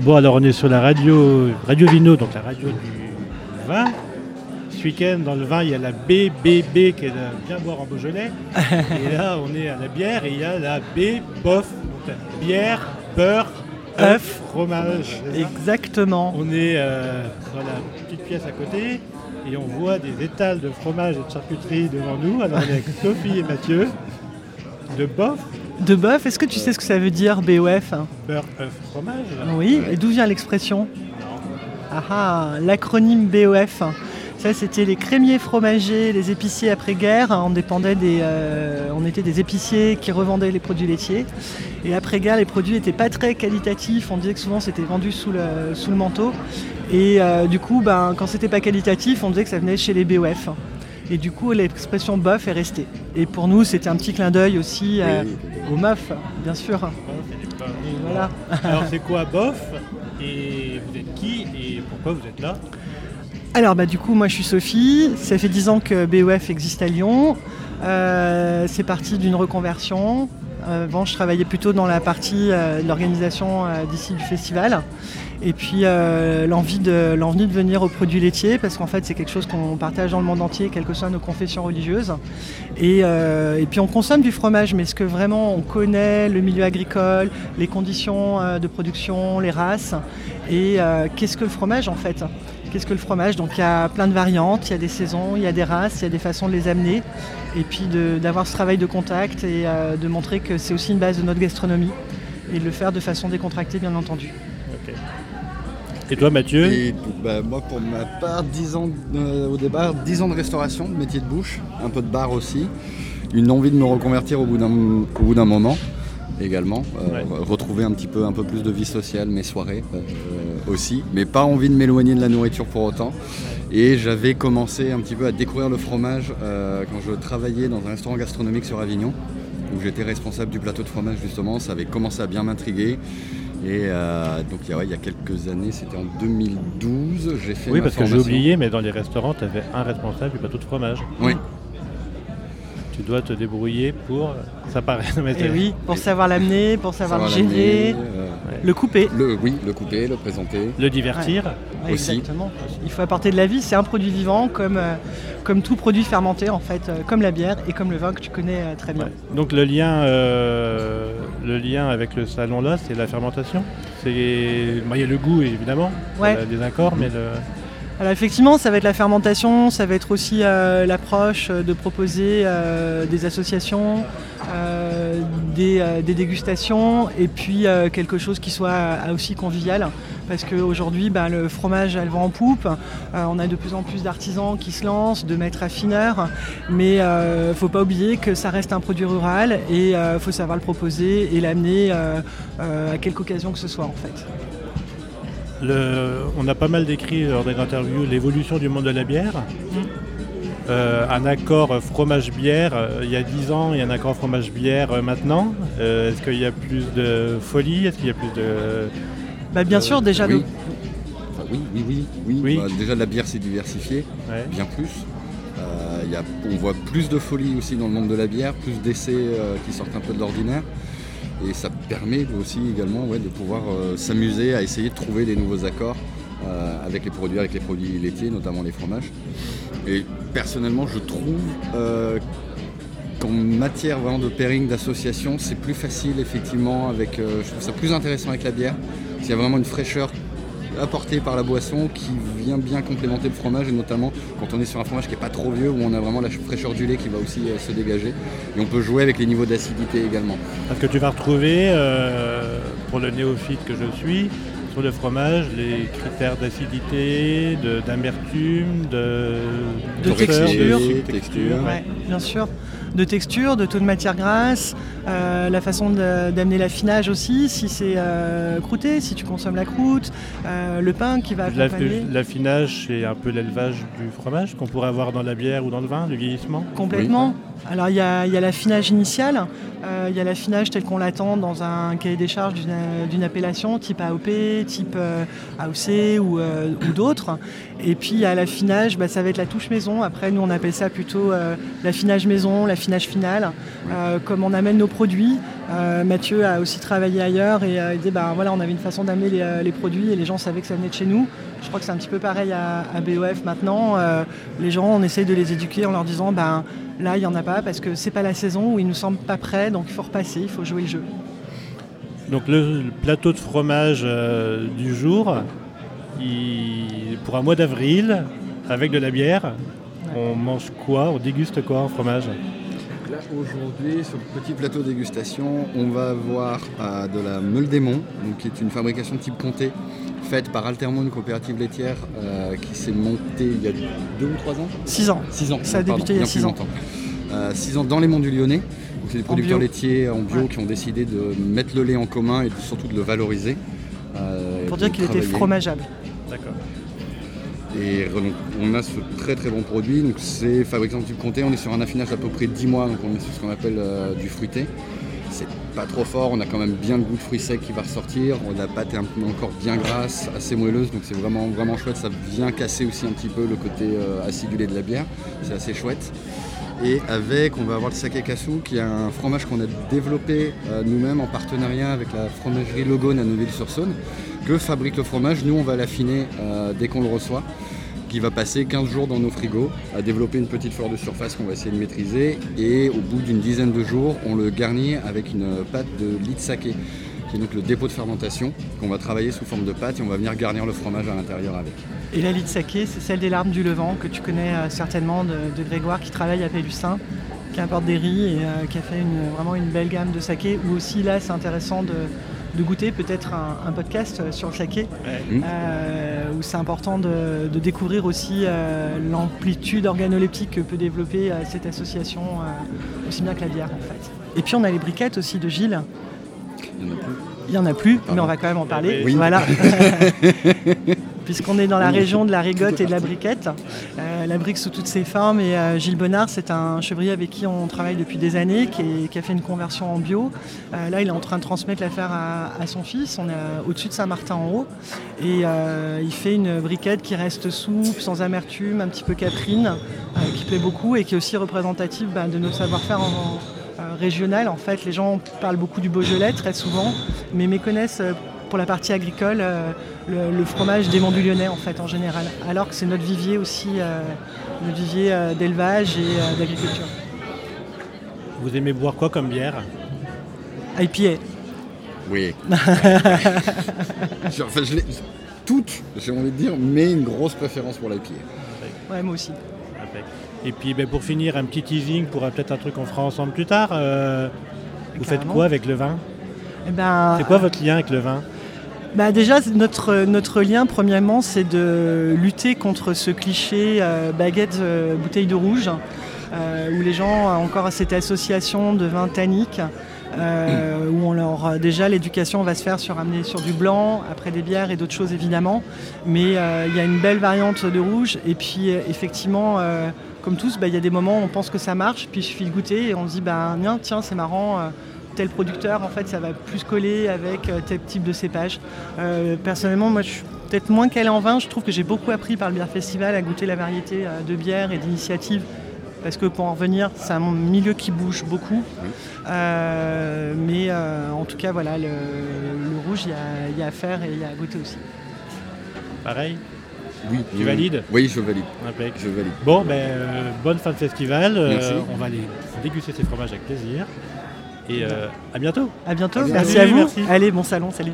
Bon, alors on est sur la radio, radio Vino, donc la radio du vin. Ce week-end, dans le vin, il y a la BBB qui est la bien boire en Beaujolais. et là, on est à la bière et il y a la B bof, donc la bière, beurre, œuf, fromage. Exactement. On est euh, dans la petite pièce à côté et on voit des étals de fromage et de charcuterie devant nous. Alors on est avec Sophie et Mathieu de bof, De bœuf, est-ce que tu sais ce que ça veut dire BOF beurre, œuf, fromage. Oui, et d'où vient l'expression? Ah ah, l'acronyme BOF. Ça, c'était les crémiers fromagers, les épiciers après-guerre. On dépendait des, euh, on était des épiciers qui revendaient les produits laitiers. Et après-guerre, les produits n'étaient pas très qualitatifs. On disait que souvent c'était vendu sous le, sous le manteau. Et euh, du coup, ben, quand c'était pas qualitatif, on disait que ça venait chez les BOF. Et du coup, l'expression bof est restée. Et pour nous, c'était un petit clin d'œil aussi euh, aux meufs, bien sûr. Et voilà. Alors c'est quoi bof et vous êtes qui et pourquoi vous êtes là Alors bah du coup moi je suis Sophie, ça fait 10 ans que BOF existe à Lyon. Euh, c'est parti d'une reconversion. Euh, Avant je travaillais plutôt dans la partie euh, de l'organisation euh, d'ici du festival. Et puis euh, l'envie de, venir aux produits laitiers parce qu'en fait c'est quelque chose qu'on partage dans le monde entier, quelles que soient nos confessions religieuses. Et, euh, puis on consomme du fromage, mais est-ce que vraiment on connaît le milieu agricole, les conditions euh, de production, les races? Et qu'est-ce que le fromage en fait? Qu'est-ce que le fromage? Donc il y a plein de variantes, il y a des saisons, il y a des races, il y a des façons de les amener. Et puis d'avoir ce travail de contact et de montrer que c'est aussi une base de notre gastronomie. Et de le faire de façon décontractée bien entendu. Et toi Mathieu Et bah, moi, pour ma part, 10 ans euh, au départ, 10 ans de restauration, de métier de bouche, un peu de bar aussi. Une envie de me reconvertir au bout d'un, au bout d'un moment également. Euh, Ouais. Retrouver un petit peu un peu plus de vie sociale, mes soirées euh, aussi. Mais pas envie de m'éloigner de la nourriture pour autant. Et j'avais commencé un petit peu à découvrir le fromage euh, quand je travaillais dans un restaurant gastronomique sur Avignon, où j'étais responsable du plateau de fromage justement. Ça avait commencé à bien m'intriguer. Et euh, donc il y, a, ouais, il y a quelques années, c'était en 2012, j'ai fait Oui ma parce que j'ai oublié, mais dans les restaurants, tu avais un responsable du plateau de fromage. Oui, Tu dois te débrouiller pour... Ça paraît... mais Et c'est- oui, pour savoir l'amener, pour savoir savoir le gérer, euh, le couper. le, oui, le couper, le présenter. Le divertir. Ouais, Aussi. Exactement. Il faut apporter de la vie, c'est un produit vivant comme, euh, comme tout produit fermenté en fait, euh, comme la bière et comme le vin que tu connais euh, très bien. Ouais. Donc le lien, euh, le lien avec le salon là, c'est la fermentation. C'est, bah, il y a le goût évidemment, Ouais. des accords, mais le, Alors effectivement, ça va être la fermentation, ça va être aussi euh, l'approche euh, de proposer euh, des associations, des, dégustations et puis quelque chose qui soit aussi convivial. Parce qu'aujourd'hui, ben, le fromage, elle vend en poupe. On a de plus en plus d'artisans qui se lancent, de maîtres affineurs. Mais il ne faut pas oublier que ça reste un produit rural et il faut savoir le proposer et l'amener à quelque occasion que ce soit en fait. Le- on a pas mal décrit lors des interviews l'évolution du monde de la bière. Euh, un accord fromage-bière euh, il y a 10 ans et un accord fromage-bière euh, maintenant. Euh, est-ce qu'il y a plus de folie? Est-ce qu'il y a plus de... Bah, bien Euh, sûr, déjà, oui. Enfin, oui, oui, oui, oui. Oui. Bah, déjà, la bière s'est diversifiée, Ouais. bien plus. Euh, il y a, on voit plus de folie aussi dans le monde de la bière, plus d'essais euh, qui sortent un peu de l'ordinaire. Et ça permet aussi également de pouvoir euh, s'amuser à essayer de trouver des nouveaux accords euh, avec les produits, avec les produits laitiers, notamment les fromages. Et personnellement, je trouve euh, qu'en matière vraiment de pairing, d'association, c'est plus facile effectivement avec. je trouve ça plus intéressant avec la bière. S'il y a vraiment une fraîcheur apportée par la boisson qui vient bien complémenter le fromage et notamment quand on est sur un fromage qui n'est pas trop vieux où on a vraiment la fraicheur du lait qui va aussi euh, se dégager et on peut jouer avec les niveaux d'acidité également. Parce que tu vas retrouver, euh, pour le néophyte que je suis, sur le fromage, les critères d'acidité, d'amertume, de, De texture. de Texture. Ouais, bien sûr. De texture, de taux de matière grasse, euh, la façon d'amener l'affinage aussi, si c'est euh, croûté, si tu consommes la croûte, euh, le pain qui va accompagner. L'affinage, c'est un peu l'élevage du fromage qu'on pourrait avoir dans la bière ou dans le vin, le vieillissement? Complètement. Alors il y a, il y a l'affinage initial, il y a l'affinage tel qu'on l'attend dans un cahier des charges d'une appellation type AOP, type AOC ou, ou d'autres. Et puis il y a l'affinage, bah, ça va être la touche maison. Après nous on appelle ça plutôt l'affinage maison, l'affinage final, comment on amène nos produits. Mathieu a aussi travaillé ailleurs et il disait bah, voilà, on avait une façon d'amener les, produits et les gens savaient que ça venait de chez nous. Je crois que c'est un petit peu pareil à, BOF maintenant. les gens, on essaye de les éduquer en leur disant ben, là, il n'y en a pas parce que c'est pas la saison où ils ne nous semblent pas prêts, donc il faut repasser, il faut jouer le jeu. Donc le plateau de fromage du jour, pour un mois d'avril, avec de la bière, on mange quoi? On déguste quoi en fromage? Là, aujourd'hui, sur le petit plateau dégustation, on va avoir euh, de la meule démon, qui est une fabrication type comté, faite par Altermont, une coopérative laitière, euh, qui s'est montée il y a deux ou trois ans Six ans. Six ans. Ça a débuté il y a six ans. Euh, six ans dans les monts du Lyonnais. C'est des producteurs laitiers en bio qui ont décidé de mettre le lait en commun et surtout de le valoriser. Pour dire qu'il était fromageable. D'accord. Et on a ce très très bon produit. Donc c'est fabriqué du comté. On est sur un affinage d'à peu près 10 mois, donc on est sur ce qu'on appelle euh, du fruité. C'est pas trop fort, on a quand même bien le goût de fruits secs qui va ressortir. La pâte est encore bien grasse, assez moelleuse, donc c'est vraiment vraiment chouette. Ça vient casser aussi un petit peu le côté euh, acidulé de la bière. C'est assez chouette. Et avec, on va avoir le sake kasu, qui est un fromage qu'on a développé euh, nous-mêmes en partenariat avec la fromagerie Logone à Neuville-sur-Saône que fabrique le fromage. Nous, on va l'affiner euh, dès qu'on le reçoit, qui va passer 15 jours dans nos frigos, à développer une petite fleur de surface qu'on va essayer de maîtriser. Et au bout d'une dizaine de jours, on le garnit avec une pâte de lit de saké, qui est donc le dépôt de fermentation, qu'on va travailler sous forme de pâte et on va venir garnir le fromage à l'intérieur avec. Et la de saké, c'est celle des larmes du Levant, que tu connais euh, certainement de, Grégoire, qui travaille à Pélussin qui importe des riz et euh, qui a fait vraiment une belle gamme de saké. Ou aussi là, c'est intéressant de, de goûter peut-être un, podcast sur le saké, euh, où c'est important de, découvrir aussi euh, l'amplitude organoleptique que peut développer euh, cette association, aussi bien que la bière en fait. Et puis on a les briquettes aussi de Gilles. Il n'y en a plus, mais on va quand même en parler. Voilà. puisqu'on est dans la région de la rigotte et de la briquette. Euh, la brique sous toutes ses formes. Et euh, Gilles Bonnard, c'est un chevrier avec qui on travaille depuis des années, qui, a fait une conversion en bio. Euh, là, il est en train de transmettre l'affaire à, à, son fils. On est au-dessus de Saint-Martin en haut. Et il fait une briquette qui reste souple, sans amertume, un petit peu caprine, qui plaît beaucoup et qui est aussi représentative bah, de notre savoir-faire régional. En fait, les gens parlent beaucoup du Beaujolais très souvent, mais méconnaissent pour la partie agricole euh, le, fromage des Monts du Lyonnais en fait en général, alors que c'est notre vivier aussi, euh, notre vivier euh, d'élevage et d'agriculture. Vous aimez boire quoi comme bière? IPA. Oui. enfin, je toutes, j'ai envie de dire, mais une grosse préférence pour l'IPA. Ouais, moi aussi. Et puis ben, pour finir, un petit teasing pour peut-être un truc qu'on fera ensemble plus tard. vous faites quoi avec le vin eh ben, C'est quoi votre lien avec le vin bah déjà, notre, notre lien, premièrement, c'est de lutter contre ce cliché euh, baguette, euh, bouteille de rouge, euh, où les gens ont encore cette association de vin tannique, où on leur, déjà l'éducation va se faire sur amener sur du blanc, après des bières et d'autres choses évidemment. Mais il y a une belle variante de rouge, et puis effectivement, comme tous, bah, il y a des moments où on pense que ça marche, puis suffit de goûter et on se dit, bah, tiens, c'est marrant tel producteur, en fait, ça va plus coller avec euh, tel type de cépage. Euh, personnellement, moi, je suis peut-être moins calé en vin. Je trouve que j'ai beaucoup appris par le Bière Festival à goûter la variété euh, de bières et d'initiatives. Parce que pour en revenir, c'est un milieu qui bouge beaucoup. mais en tout cas, voilà, le, rouge, il y, a à faire et il y a à goûter aussi. Pareil? Oui, tu valides Oui, je valide. Je valide. Bon, ben, bonne fin de festival. on va aller déguster ces fromages avec plaisir. Et euh, à bientôt. À bientôt. merci à vous. Allez, bon salon. Salut.